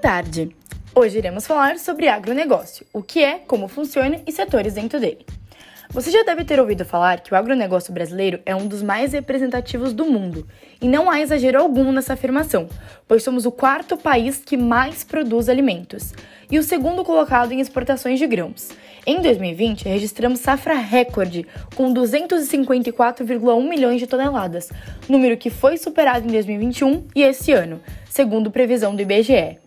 Boa tarde! Hoje iremos falar sobre agronegócio, o que é, como funciona e setores dentro dele. Você já deve ter ouvido falar que o agronegócio brasileiro é um dos mais representativos do mundo, e não há exagero algum nessa afirmação, pois somos o quarto país que mais produz alimentos e o segundo colocado em exportações de grãos. Em 2020, registramos safra recorde, com 254,1 milhões de toneladas, número que foi superado em 2021 e esse ano, segundo previsão do IBGE.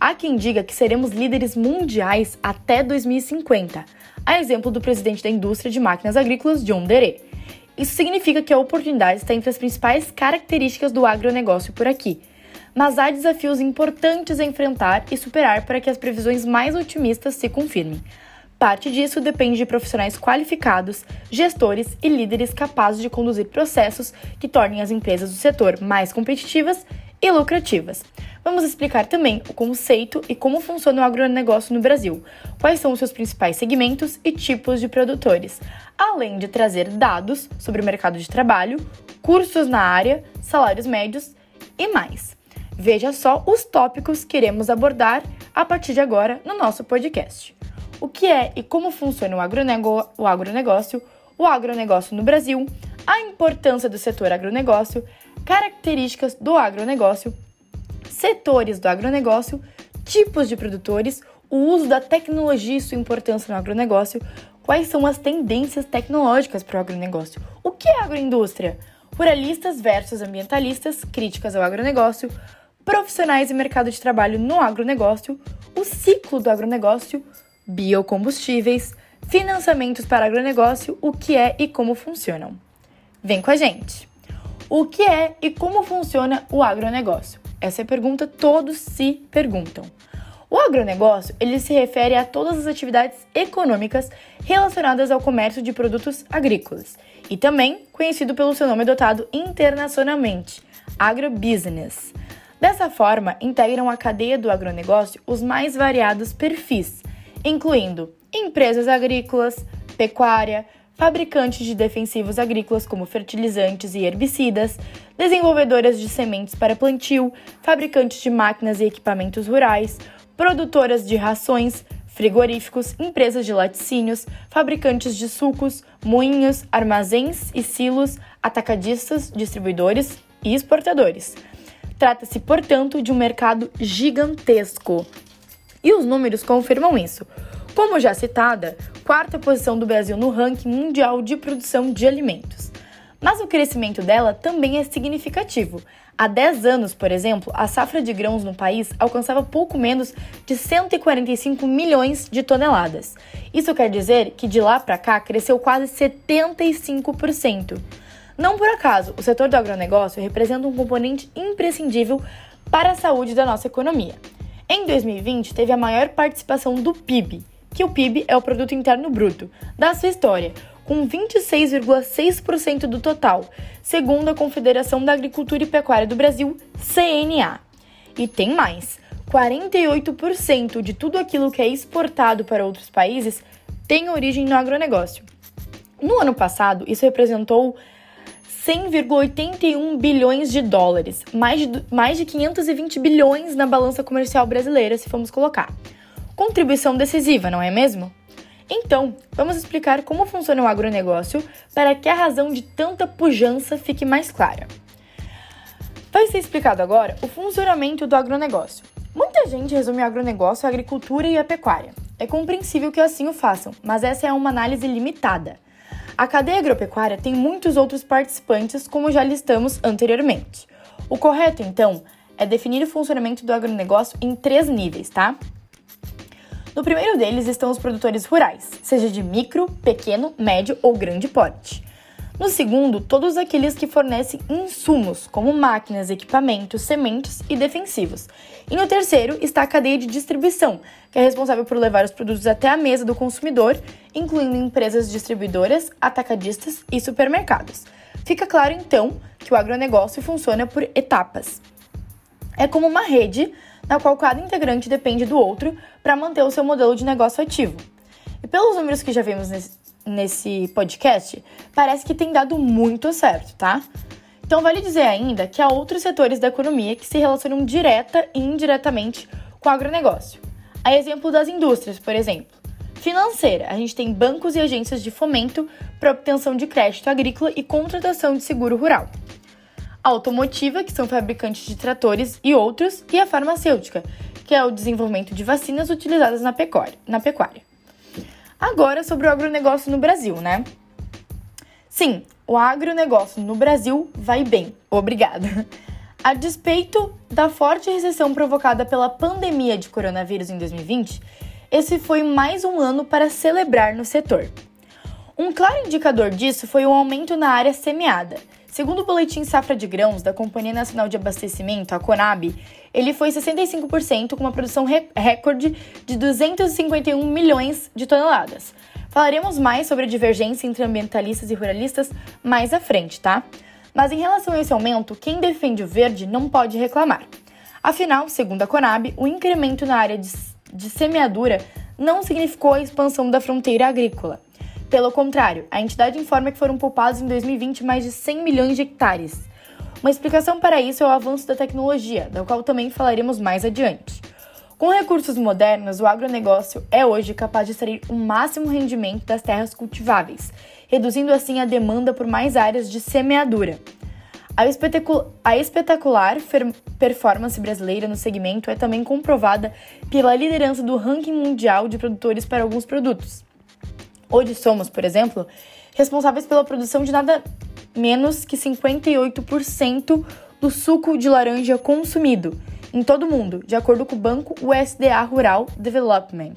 Há quem diga que seremos líderes mundiais até 2050 a exemplo do presidente da indústria de máquinas agrícolas, John Dere. Isso significa que a oportunidade está entre as principais características do agronegócio por aqui. Mas há desafios importantes a enfrentar e superar para que as previsões mais otimistas se confirmem. Parte disso depende de profissionais qualificados, gestores e líderes capazes de conduzir processos que tornem as empresas do setor mais competitivas e lucrativas. Vamos explicar também o conceito e como funciona o agronegócio no Brasil, quais são os seus principais segmentos e tipos de produtores, além de trazer dados sobre o mercado de trabalho, cursos na área, salários médios e mais. Veja só os tópicos que iremos abordar a partir de agora no nosso podcast. O que é e como funciona o, agronego o agronegócio, o agronegócio no Brasil, a importância do setor agronegócio, características do agronegócio, setores do agronegócio, tipos de produtores, o uso da tecnologia e sua importância no agronegócio, quais são as tendências tecnológicas para o agronegócio, o que é agroindústria, ruralistas versus ambientalistas, críticas ao agronegócio, profissionais e mercado de trabalho no agronegócio, o ciclo do agronegócio, biocombustíveis, financiamentos para agronegócio, o que é e como funcionam. Vem com a gente! O que é e como funciona o agronegócio? Essa é pergunta todos se perguntam. O agronegócio, ele se refere a todas as atividades econômicas relacionadas ao comércio de produtos agrícolas e também conhecido pelo seu nome adotado internacionalmente, agrobusiness. Dessa forma, integram a cadeia do agronegócio os mais variados perfis, incluindo empresas agrícolas, pecuária, fabricantes de defensivos agrícolas como fertilizantes e herbicidas, desenvolvedoras de sementes para plantio, fabricantes de máquinas e equipamentos rurais, produtoras de rações, frigoríficos, empresas de laticínios, fabricantes de sucos, moinhos, armazéns e silos, atacadistas, distribuidores e exportadores. Trata-se, portanto, de um mercado gigantesco. E os números confirmam isso. Como já citada, quarta posição do Brasil no ranking mundial de produção de alimentos. Mas o crescimento dela também é significativo. Há 10 anos, por exemplo, a safra de grãos no país alcançava pouco menos de 145 milhões de toneladas. Isso quer dizer que de lá para cá cresceu quase 75%. Não por acaso, o setor do agronegócio representa um componente imprescindível para a saúde da nossa economia. Em 2020, teve a maior participação do PIB, que o PIB é o produto interno bruto da sua história, com 26,6% do total, segundo a Confederação da Agricultura e Pecuária do Brasil, CNA. E tem mais: 48% de tudo aquilo que é exportado para outros países tem origem no agronegócio. No ano passado, isso representou 100,81 bilhões de dólares, mais de, mais de 520 bilhões na balança comercial brasileira, se formos colocar. Contribuição decisiva, não é mesmo? Então, vamos explicar como funciona o agronegócio para que a razão de tanta pujança fique mais clara. Vai ser explicado agora o funcionamento do agronegócio. Muita gente resume o agronegócio à agricultura e à pecuária. É compreensível que assim o façam, mas essa é uma análise limitada. A cadeia agropecuária tem muitos outros participantes, como já listamos anteriormente. O correto, então, é definir o funcionamento do agronegócio em três níveis, tá? No primeiro deles estão os produtores rurais, seja de micro, pequeno, médio ou grande porte. No segundo, todos aqueles que fornecem insumos, como máquinas, equipamentos, sementes e defensivos. E no terceiro está a cadeia de distribuição, que é responsável por levar os produtos até a mesa do consumidor, incluindo empresas distribuidoras, atacadistas e supermercados. Fica claro então que o agronegócio funciona por etapas. É como uma rede na qual cada integrante depende do outro para manter o seu modelo de negócio ativo. E pelos números que já vimos nesse, podcast, parece que tem dado muito certo, tá? Então, vale dizer ainda que há outros setores da economia que se relacionam direta e indiretamente com o agronegócio. A exemplo das indústrias, por exemplo. Financeira, a gente tem bancos e agências de fomento para obtenção de crédito agrícola e contratação de seguro rural. A automotiva, que são fabricantes de tratores e outros, e a farmacêutica, que é o desenvolvimento de vacinas utilizadas na pecuária. Na pecuária. Agora sobre o agronegócio no Brasil, né? Sim, o agronegócio no Brasil vai bem. Obrigada. A despeito da forte recessão provocada pela pandemia de coronavírus em 2020, esse foi mais um ano para celebrar no setor. Um claro indicador disso foi o aumento na área semeada. Segundo o boletim Safra de Grãos da Companhia Nacional de Abastecimento, a Conab, ele foi 65% com uma produção recorde de 251 milhões de toneladas. Falaremos mais sobre a divergência entre ambientalistas e ruralistas mais à frente, tá? Mas em relação a esse aumento, quem defende o verde não pode reclamar. Afinal, segundo a Conab, o incremento na área de, de semeadura não significou a expansão da fronteira agrícola. Pelo contrário, a entidade informa que foram poupados em 2020 mais de 100 milhões de hectares. Uma explicação para isso é o avanço da tecnologia, da qual também falaremos mais adiante. Com recursos modernos, o agronegócio é hoje capaz de extrair o máximo rendimento das terras cultiváveis, reduzindo assim a demanda por mais áreas de semeadura. A, a espetacular performance brasileira no segmento é também comprovada pela liderança do ranking mundial de produtores para alguns produtos. Hoje somos, por exemplo, responsáveis pela produção de nada menos que 58% do suco de laranja consumido em todo o mundo, de acordo com o banco USDA Rural Development.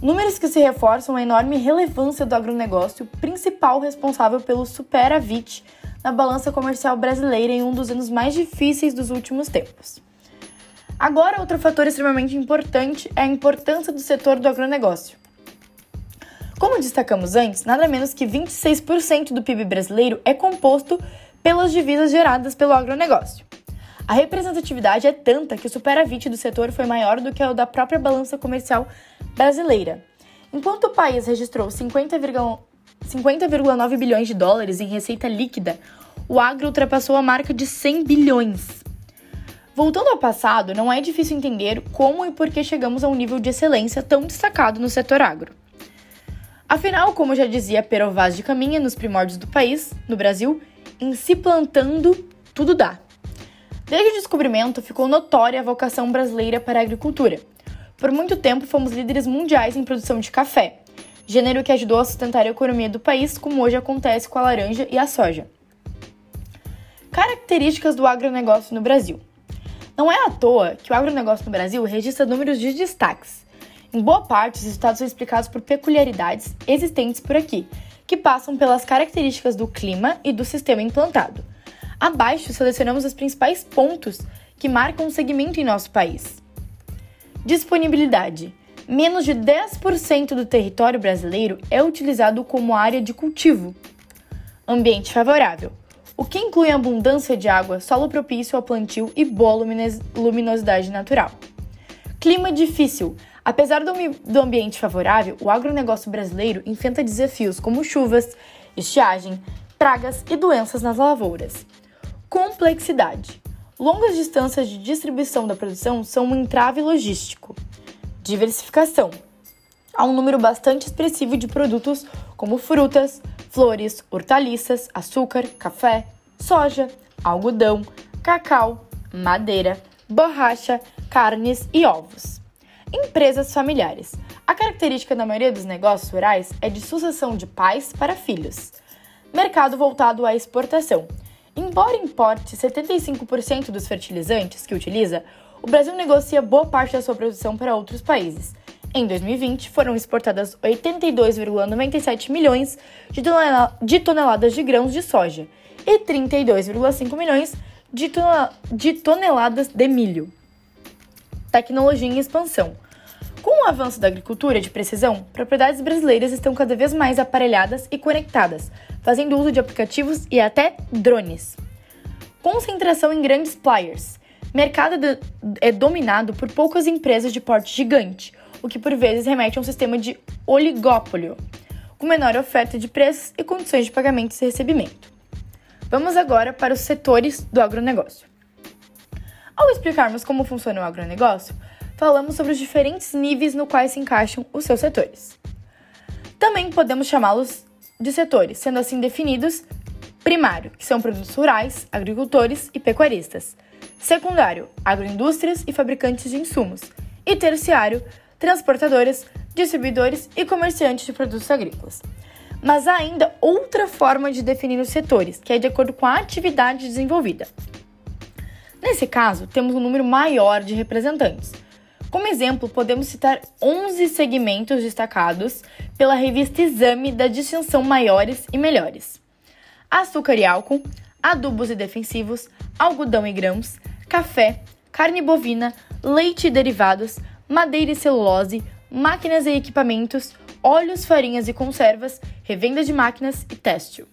Números que se reforçam a enorme relevância do agronegócio, principal responsável pelo superávit na balança comercial brasileira em um dos anos mais difíceis dos últimos tempos. Agora, outro fator extremamente importante é a importância do setor do agronegócio. Como destacamos antes, nada menos que 26% do PIB brasileiro é composto pelas divisas geradas pelo agronegócio. A representatividade é tanta que o superávit do setor foi maior do que o da própria balança comercial brasileira. Enquanto o país registrou 50,9 50, bilhões de dólares em receita líquida, o agro ultrapassou a marca de 100 bilhões. Voltando ao passado, não é difícil entender como e por que chegamos a um nível de excelência tão destacado no setor agro. Afinal, como já dizia Pero Vaz de Caminha nos primórdios do país, no Brasil, em se plantando, tudo dá. Desde o descobrimento, ficou notória a vocação brasileira para a agricultura. Por muito tempo, fomos líderes mundiais em produção de café, gênero que ajudou a sustentar a economia do país, como hoje acontece com a laranja e a soja. Características do agronegócio no Brasil. Não é à toa que o agronegócio no Brasil registra números de destaques. Em boa parte, os resultados são explicados por peculiaridades existentes por aqui, que passam pelas características do clima e do sistema implantado. Abaixo, selecionamos os principais pontos que marcam o segmento em nosso país. Disponibilidade. Menos de 10% do território brasileiro é utilizado como área de cultivo. Ambiente favorável, o que inclui abundância de água, solo propício ao plantio e boa luminosidade natural. Clima difícil, Apesar do, ambiente favorável, o agronegócio brasileiro enfrenta desafios como chuvas, estiagem, pragas e doenças nas lavouras. Complexidade. Longas distâncias de distribuição da produção são um entrave logístico. Diversificação. Há um número bastante expressivo de produtos como frutas, flores, hortaliças, açúcar, café, soja, algodão, cacau, madeira, borracha, carnes e ovos. Empresas familiares. A característica da maioria dos negócios rurais é de sucessão de pais para filhos. Mercado voltado à exportação. Embora importe 75% dos fertilizantes que utiliza, o Brasil negocia boa parte da sua produção para outros países. Em 2020, foram exportadas 82,97 milhões de toneladas de grãos de soja e 32,5 milhões de toneladas de milho tecnologia em expansão. Com o avanço da agricultura de precisão, propriedades brasileiras estão cada vez mais aparelhadas e conectadas, fazendo uso de aplicativos e até drones. Concentração em grandes players. Mercado é dominado por poucas empresas de porte gigante, o que por vezes remete a um sistema de oligópolo, com menor oferta de preços e condições de pagamento e recebimento. Vamos agora para os setores do agronegócio. Ao explicarmos como funciona o agronegócio, falamos sobre os diferentes níveis no quais se encaixam os seus setores. Também podemos chamá-los de setores, sendo assim definidos primário, que são produtos rurais, agricultores e pecuaristas. Secundário, agroindústrias e fabricantes de insumos. E terciário, transportadoras, distribuidores e comerciantes de produtos agrícolas. Mas há ainda outra forma de definir os setores, que é de acordo com a atividade desenvolvida. Nesse caso, temos um número maior de representantes. Como exemplo, podemos citar 11 segmentos destacados pela revista Exame da distinção Maiores e Melhores: açúcar e álcool, adubos e defensivos, algodão e grãos, café, carne bovina, leite e derivados, madeira e celulose, máquinas e equipamentos, óleos, farinhas e conservas, revenda de máquinas e têxtil.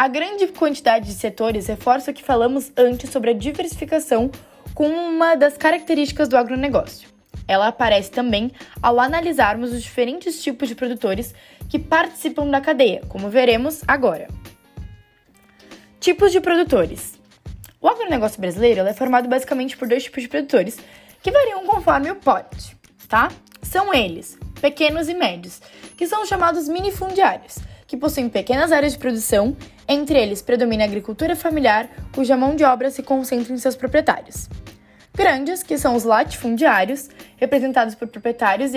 A grande quantidade de setores reforça o que falamos antes sobre a diversificação como uma das características do agronegócio. Ela aparece também ao analisarmos os diferentes tipos de produtores que participam da cadeia, como veremos agora. Tipos de produtores. O agronegócio brasileiro é formado basicamente por dois tipos de produtores, que variam conforme o porte, tá? São eles, pequenos e médios, que são chamados minifundiários, que possuem pequenas áreas de produção, entre eles predomina a agricultura familiar, cuja mão de obra se concentra em seus proprietários. Grandes, que são os latifundiários, representados por proprietários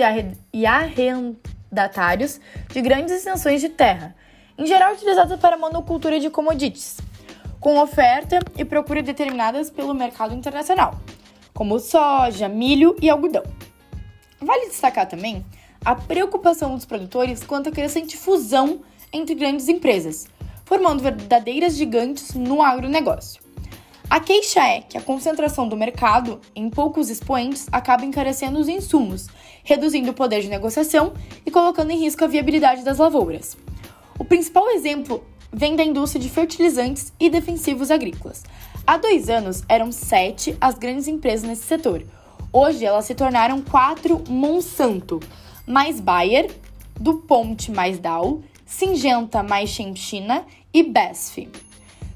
e arrendatários de grandes extensões de terra, em geral utilizados para monocultura de commodities com oferta e procura determinadas pelo mercado internacional, como soja, milho e algodão. Vale destacar também a preocupação dos produtores quanto à crescente fusão entre grandes empresas, formando verdadeiras gigantes no agronegócio. A queixa é que a concentração do mercado em poucos expoentes acaba encarecendo os insumos, reduzindo o poder de negociação e colocando em risco a viabilidade das lavouras. O principal exemplo vem da indústria de fertilizantes e defensivos agrícolas. Há dois anos, eram sete as grandes empresas nesse setor. Hoje, elas se tornaram quatro Monsanto, mais Bayer, DuPont mais Dow, Singenta mais China e BASF.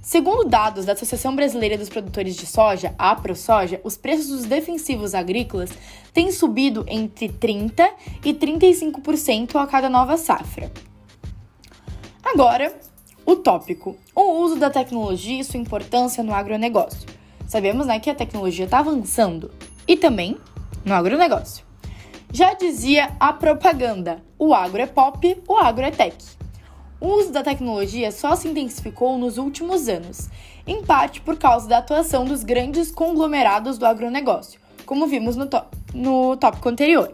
Segundo dados da Associação Brasileira dos Produtores de Soja, a AproSoja, os preços dos defensivos agrícolas têm subido entre 30% e 35% a cada nova safra. Agora, o tópico: o uso da tecnologia e sua importância no agronegócio. Sabemos né, que a tecnologia está avançando e também no agronegócio. Já dizia a propaganda: o agro é pop, o agro é tech. O uso da tecnologia só se intensificou nos últimos anos, em parte por causa da atuação dos grandes conglomerados do agronegócio, como vimos no, no tópico anterior.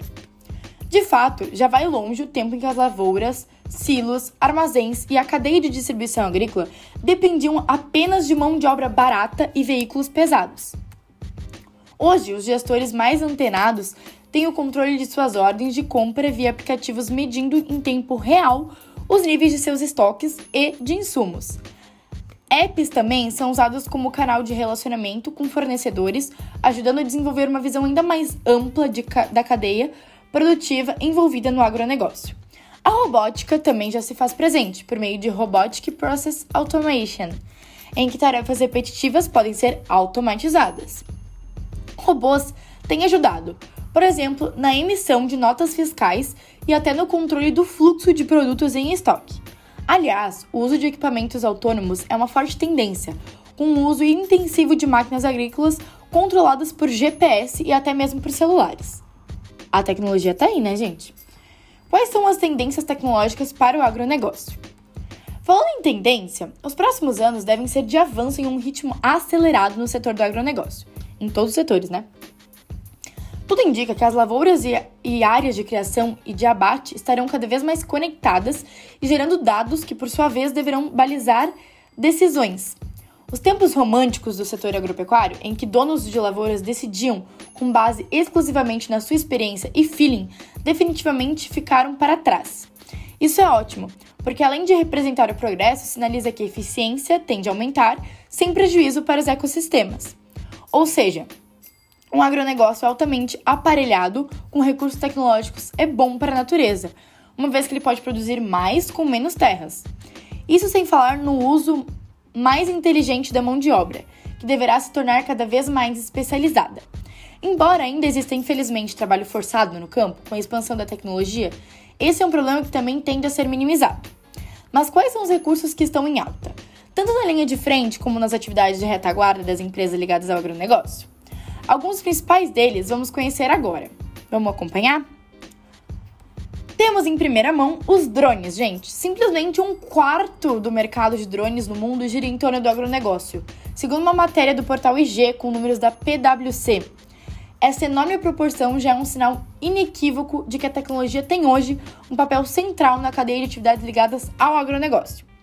De fato, já vai longe o tempo em que as lavouras, silos, armazéns e a cadeia de distribuição agrícola dependiam apenas de mão de obra barata e veículos pesados. Hoje, os gestores mais antenados têm o controle de suas ordens de compra via aplicativos medindo em tempo real os níveis de seus estoques e de insumos. Apps também são usados como canal de relacionamento com fornecedores, ajudando a desenvolver uma visão ainda mais ampla de, da cadeia produtiva envolvida no agronegócio. A robótica também já se faz presente por meio de Robotic Process Automation, em que tarefas repetitivas podem ser automatizadas. Robôs têm ajudado, por exemplo, na emissão de notas fiscais e até no controle do fluxo de produtos em estoque. Aliás, o uso de equipamentos autônomos é uma forte tendência, com o uso intensivo de máquinas agrícolas controladas por GPS e até mesmo por celulares. A tecnologia está aí, né, gente? Quais são as tendências tecnológicas para o agronegócio? Falando em tendência, os próximos anos devem ser de avanço em um ritmo acelerado no setor do agronegócio, em todos os setores, né? Tudo indica que as lavouras e, e, áreas de criação e de abate estarão cada vez mais conectadas e gerando dados que, por sua vez, deverão balizar decisões, os tempos românticos do setor agropecuário, em que donos de lavouras decidiam com base exclusivamente na sua experiência e feeling, definitivamente ficaram para trás. Isso é ótimo, porque além de representar o progresso, sinaliza que a eficiência tende a aumentar sem prejuízo para os ecossistemas. Ou seja, um agronegócio altamente aparelhado com recursos tecnológicos é bom para a natureza, uma vez que ele pode produzir mais com menos terras. Isso sem falar no uso mais inteligente da mão de obra, que deverá se tornar cada vez mais especializada. Embora ainda exista, infelizmente, trabalho forçado no campo, com a expansão da tecnologia, esse é um problema que também tende a ser minimizado. Mas quais são os recursos que estão em alta? Tanto na linha de frente como nas atividades de retaguarda das empresas ligadas ao agronegócio? Alguns principais deles vamos conhecer agora. Vamos acompanhar? Temos em primeira mão os drones, gente. Simplesmente um quarto do mercado de drones no mundo gira em torno do agronegócio, segundo uma matéria do portal IG com números da PwC. Essa enorme proporção já é um sinal inequívoco de que a tecnologia tem hoje um papel central na cadeia de atividades ligadas ao agronegócio.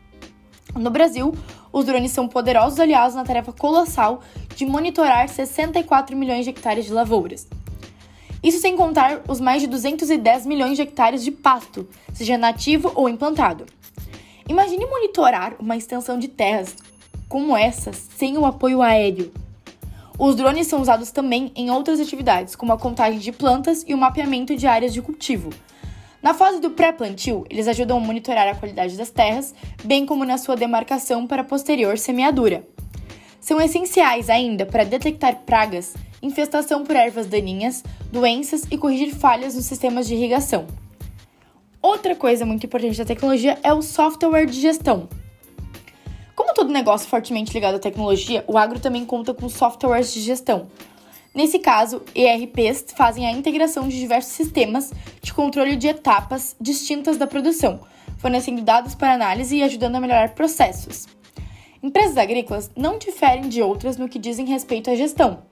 No Brasil, os drones são poderosos aliados na tarefa colossal de monitorar 64 milhões de hectares de lavouras. Isso sem contar os mais de 210 milhões de hectares de pasto, seja nativo ou implantado. Imagine monitorar uma extensão de terras como essa sem o apoio aéreo. Os drones são usados também em outras atividades, como a contagem de plantas e o mapeamento de áreas de cultivo. Na fase do pré-plantio, eles ajudam a monitorar a qualidade das terras, bem como na sua demarcação para posterior semeadura. São essenciais ainda para detectar pragas, infestação por ervas daninhas, doenças e corrigir falhas nos sistemas de irrigação. Outra coisa muito importante da tecnologia é o software de gestão, como todo negócio fortemente ligado à tecnologia, o agro também conta com softwares de gestão. Nesse caso, ERPs fazem a integração de diversos sistemas de controle de etapas distintas da produção, fornecendo dados para análise e ajudando a melhorar processos. Empresas agrícolas não diferem de outras no que dizem respeito à gestão.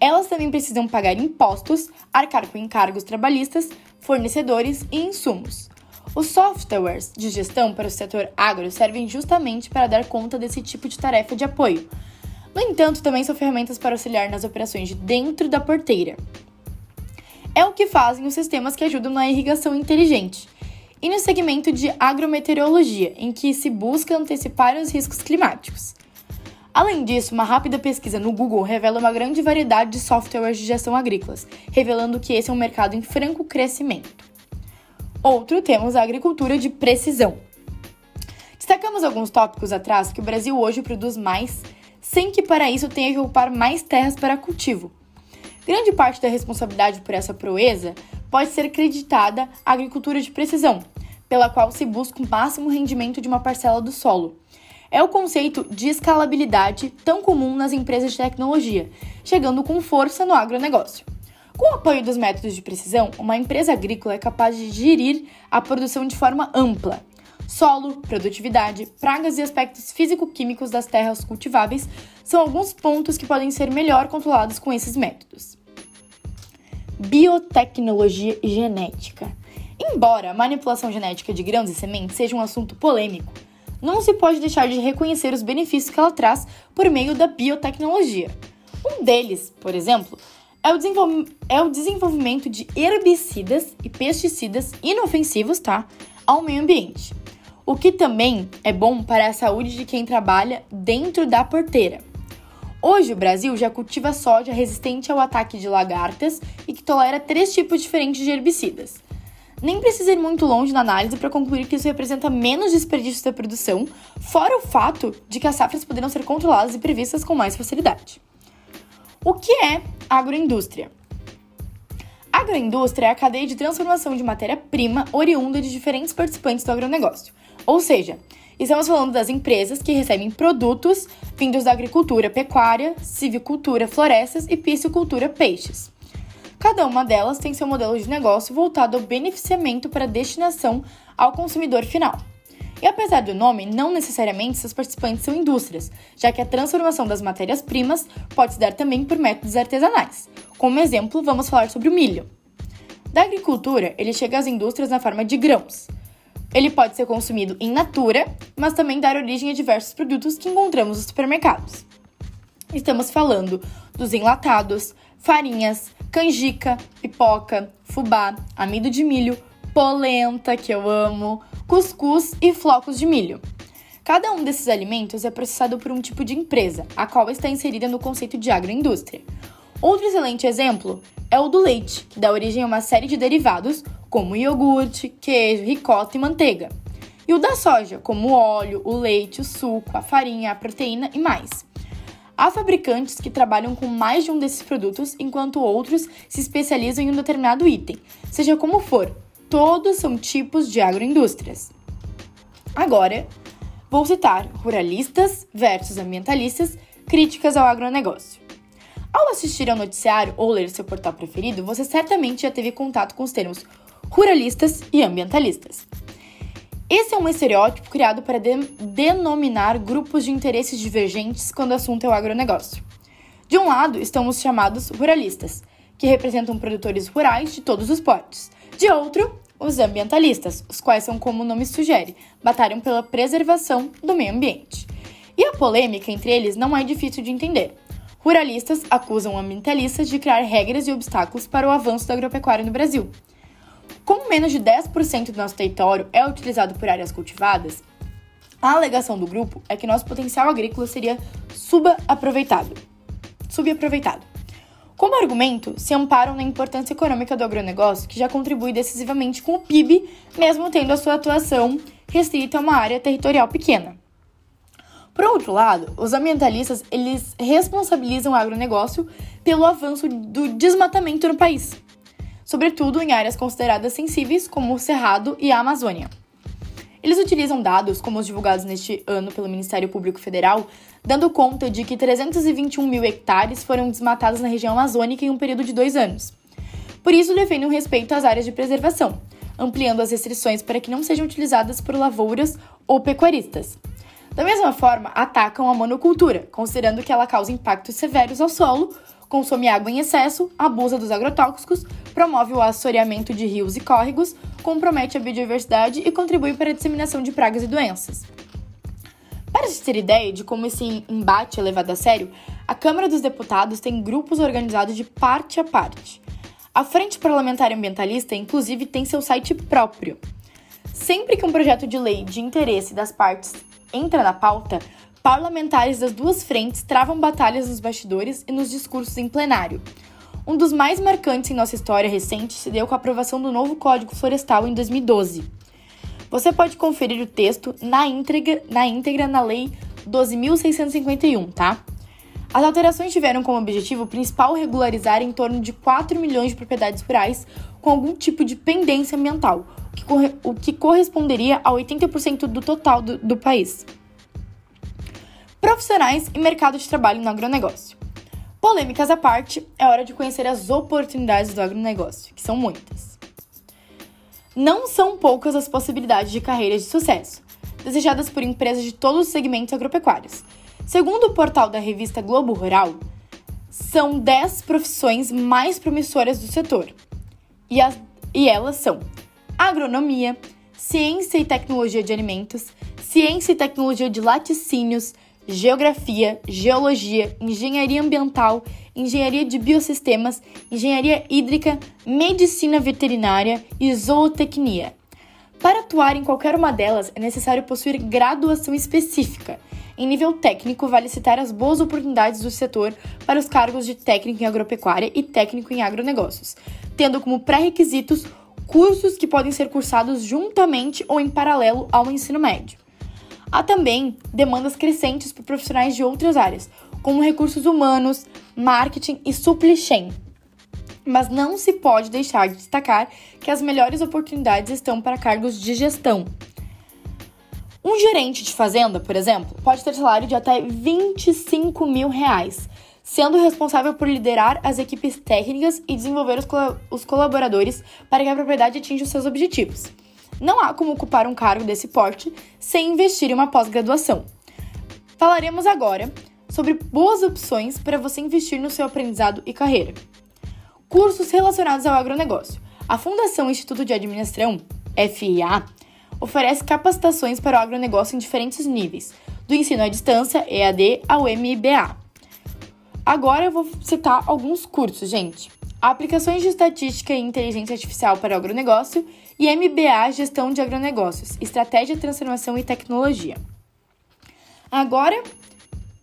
Elas também precisam pagar impostos, arcar com encargos trabalhistas, fornecedores e insumos. Os softwares de gestão para o setor agro servem justamente para dar conta desse tipo de tarefa de apoio. No entanto, também são ferramentas para auxiliar nas operações de dentro da porteira. É o que fazem os sistemas que ajudam na irrigação inteligente e no segmento de agrometeorologia, em que se busca antecipar os riscos climáticos. Além disso, uma rápida pesquisa no Google revela uma grande variedade de softwares de gestão agrícolas, revelando que esse é um mercado em franco crescimento. Outro, temos a agricultura de precisão. Destacamos alguns tópicos atrás que o Brasil hoje produz mais, sem que para isso tenha que ocupar mais terras para cultivo. Grande parte da responsabilidade por essa proeza pode ser creditada à agricultura de precisão, pela qual se busca o máximo rendimento de uma parcela do solo. É o conceito de escalabilidade tão comum nas empresas de tecnologia, chegando com força no agronegócio. Com o apoio dos métodos de precisão, uma empresa agrícola é capaz de gerir a produção de forma ampla. Solo, produtividade, pragas e aspectos físico-químicos das terras cultiváveis são alguns pontos que podem ser melhor controlados com esses métodos. Biotecnologia e genética. Embora a manipulação genética de grãos e sementes seja um assunto polêmico, não se pode deixar de reconhecer os benefícios que ela traz por meio da biotecnologia. Um deles, por exemplo, é o, desenvol é o desenvolvimento de herbicidas e pesticidas inofensivos, tá? Ao meio ambiente. O que também é bom para a saúde de quem trabalha dentro da porteira. Hoje, o Brasil já cultiva soja resistente ao ataque de lagartas e que tolera três tipos diferentes de herbicidas. Nem precisa ir muito longe na análise para concluir que isso representa menos desperdício da produção, fora o fato de que as safras poderão ser controladas e previstas com mais facilidade. O que é agroindústria? Agroindústria é a cadeia de transformação de matéria-prima oriunda de diferentes participantes do agronegócio. Ou seja, estamos falando das empresas que recebem produtos vindos da agricultura pecuária, civicultura florestas e piscicultura peixes. Cada uma delas tem seu modelo de negócio voltado ao beneficiamento para destinação ao consumidor final. E apesar do nome, não necessariamente seus participantes são indústrias, já que a transformação das matérias-primas pode se dar também por métodos artesanais. Como exemplo, vamos falar sobre o milho. Da agricultura, ele chega às indústrias na forma de grãos. Ele pode ser consumido em natura, mas também dar origem a diversos produtos que encontramos nos supermercados. Estamos falando dos enlatados, farinhas, canjica, pipoca, fubá, amido de milho, polenta, que eu amo, cuscuz e flocos de milho. Cada um desses alimentos é processado por um tipo de empresa, a qual está inserida no conceito de agroindústria. Outro excelente exemplo é o do leite, que dá origem a uma série de derivados, como iogurte, queijo, ricota e manteiga. E o da soja, como o óleo, o leite, o suco, a farinha, a proteína e mais. Há fabricantes que trabalham com mais de um desses produtos, enquanto outros se especializam em um determinado item. Seja como for, todos são tipos de agroindústrias. Agora, vou citar ruralistas versus ambientalistas, críticas ao agronegócio. Ao assistir ao noticiário ou ler seu portal preferido, você certamente já teve contato com os termos ruralistas e ambientalistas. Esse é um estereótipo criado para de denominar grupos de interesses divergentes quando o assunto é o agronegócio. De um lado, estão os chamados ruralistas, que representam produtores rurais de todos os portos. De outro, os ambientalistas, os quais são como o nome sugere, batalham pela preservação do meio ambiente. E a polêmica entre eles não é difícil de entender. Ruralistas acusam ambientalistas de criar regras e obstáculos para o avanço da agropecuária no Brasil, como menos de 10% do nosso território é utilizado por áreas cultivadas, a alegação do grupo é que nosso potencial agrícola seria subaproveitado. Subaproveitado. Como argumento, se amparam na importância econômica do agronegócio, que já contribui decisivamente com o PIB, mesmo tendo a sua atuação restrita a uma área territorial pequena. Por outro lado, os ambientalistas eles responsabilizam o agronegócio pelo avanço do desmatamento no país, sobretudo em áreas consideradas sensíveis como o Cerrado e a Amazônia. Eles utilizam dados como os divulgados neste ano pelo Ministério Público Federal, dando conta de que 321 mil hectares foram desmatados na região amazônica em um período de dois anos. Por isso, defendem o respeito às áreas de preservação, ampliando as restrições para que não sejam utilizadas por lavouras ou pecuaristas. Da mesma forma, atacam a monocultura, considerando que ela causa impactos severos ao solo, consome água em excesso, abusa dos agrotóxicos, promove o assoreamento de rios e córregos, compromete a biodiversidade e contribui para a disseminação de pragas e doenças. Para se ter ideia de como esse embate é levado a sério, a Câmara dos Deputados tem grupos organizados de parte a parte. A Frente Parlamentar Ambientalista, inclusive, tem seu site próprio. Sempre que um projeto de lei de interesse das partes entra na pauta, parlamentares das duas frentes travam batalhas nos bastidores e nos discursos em plenário. Um dos mais marcantes em nossa história recente se deu com a aprovação do novo Código Florestal em 2012. Você pode conferir o texto na íntegra na, íntegra na Lei 12.651, tá? As alterações tiveram como objetivo principal regularizar em torno de 4 milhões de propriedades rurais com algum tipo de pendência ambiental, o que corresponderia a 80% do total do, do país. Profissionais e mercado de trabalho no agronegócio. Polêmicas à parte, é hora de conhecer as oportunidades do agronegócio, que são muitas. Não são poucas as possibilidades de carreiras de sucesso, desejadas por empresas de todos os segmentos agropecuários. Segundo o portal da revista Globo Rural, são 10 profissões mais promissoras do setor. E, as, e elas são agronomia, ciência e tecnologia de alimentos, ciência e tecnologia de laticínios, geografia, geologia, engenharia ambiental, engenharia de biosistemas, engenharia hídrica, medicina veterinária e zootecnia. Para atuar em qualquer uma delas, é necessário possuir graduação específica. Em nível técnico, vale citar as boas oportunidades do setor para os cargos de técnico em agropecuária e técnico em agronegócios, tendo como pré-requisitos cursos que podem ser cursados juntamente ou em paralelo ao ensino médio. Há também demandas crescentes por profissionais de outras áreas, como recursos humanos, marketing e supply chain. Mas não se pode deixar de destacar que as melhores oportunidades estão para cargos de gestão. Um gerente de fazenda, por exemplo, pode ter salário de até 25 mil reais, sendo responsável por liderar as equipes técnicas e desenvolver os, os colaboradores para que a propriedade atinja os seus objetivos. Não há como ocupar um cargo desse porte sem investir em uma pós-graduação. Falaremos agora sobre boas opções para você investir no seu aprendizado e carreira. Cursos relacionados ao agronegócio. A Fundação Instituto de Administração, FIA, oferece capacitações para o agronegócio em diferentes níveis, do ensino à distância, EAD, ao MBA. Agora eu vou citar alguns cursos, gente. Aplicações de Estatística e Inteligência Artificial para Agronegócio e MBA Gestão de Agronegócios, Estratégia, Transformação e Tecnologia. Agora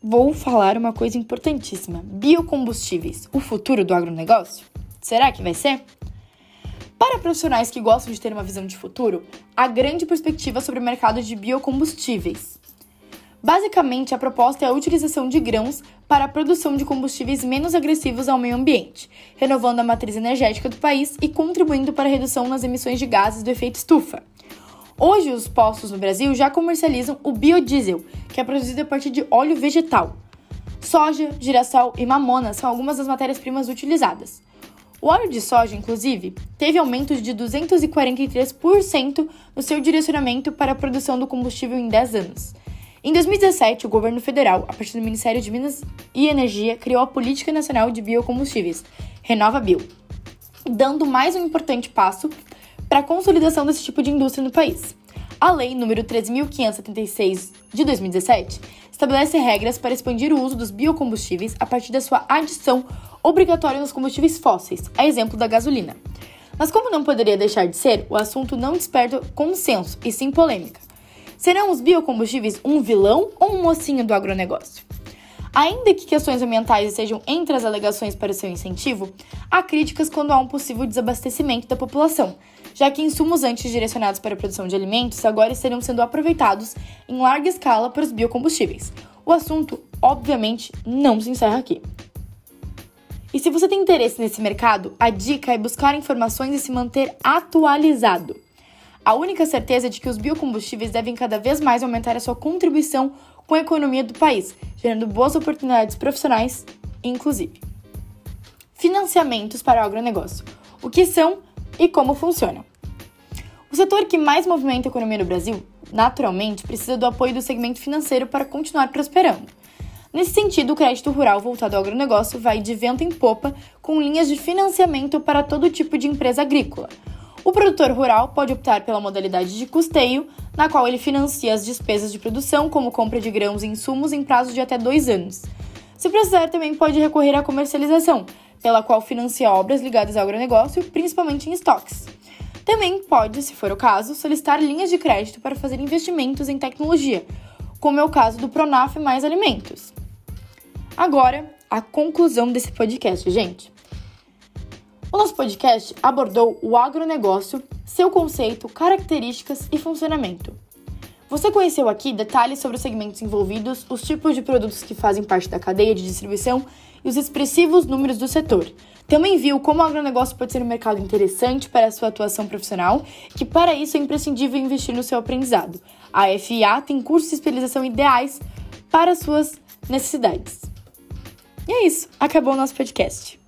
vou falar uma coisa importantíssima: biocombustíveis, o futuro do agronegócio? Será que vai ser? Para profissionais que gostam de ter uma visão de futuro, há grande perspectiva sobre o mercado de biocombustíveis. Basicamente, a proposta é a utilização de grãos para a produção de combustíveis menos agressivos ao meio ambiente, renovando a matriz energética do país e contribuindo para a redução nas emissões de gases do efeito estufa. Hoje, os postos no Brasil já comercializam o biodiesel, que é produzido a partir de óleo vegetal. Soja, girassol e mamona são algumas das matérias-primas utilizadas. O óleo de soja, inclusive, teve aumento de 243% no seu direcionamento para a produção do combustível em 10 anos. Em 2017, o governo federal, a partir do Ministério de Minas e Energia, criou a Política Nacional de Biocombustíveis, Renova Bio, dando mais um importante passo para a consolidação desse tipo de indústria no país. A Lei nº 13.576 de 2017 estabelece regras para expandir o uso dos biocombustíveis a partir da sua adição obrigatória nos combustíveis fósseis, a exemplo da gasolina. Mas como não poderia deixar de ser, o assunto não desperta consenso e sim polêmica. Serão os biocombustíveis um vilão ou um mocinho do agronegócio? Ainda que questões ambientais sejam entre as alegações para seu incentivo, há críticas quando há um possível desabastecimento da população, já que insumos antes direcionados para a produção de alimentos agora estariam sendo aproveitados em larga escala para os biocombustíveis. O assunto, obviamente, não se encerra aqui. E se você tem interesse nesse mercado, a dica é buscar informações e se manter atualizado. A única certeza é de que os biocombustíveis devem cada vez mais aumentar a sua contribuição com a economia do país, gerando boas oportunidades profissionais, inclusive. Financiamentos para o agronegócio. O que são e como funcionam? O setor que mais movimenta a economia no Brasil, naturalmente, precisa do apoio do segmento financeiro para continuar prosperando. Nesse sentido, o crédito rural voltado ao agronegócio vai de vento em popa com linhas de financiamento para todo tipo de empresa agrícola o produtor rural pode optar pela modalidade de custeio, na qual ele financia as despesas de produção, como compra de grãos e insumos, em prazo de até dois anos. Se precisar, também pode recorrer à comercialização, pela qual financia obras ligadas ao agronegócio, principalmente em estoques. Também pode, se for o caso, solicitar linhas de crédito para fazer investimentos em tecnologia, como é o caso do Pronaf Mais Alimentos. Agora, a conclusão desse podcast, gente. O nosso podcast abordou o agronegócio, seu conceito, características e funcionamento. Você conheceu aqui detalhes sobre os segmentos envolvidos, os tipos de produtos que fazem parte da cadeia de distribuição e os expressivos números do setor. Também viu como o agronegócio pode ser um mercado interessante para a sua atuação profissional que para isso é imprescindível investir no seu aprendizado. A FIA tem cursos de especialização ideais para suas necessidades. E é isso, acabou o nosso podcast.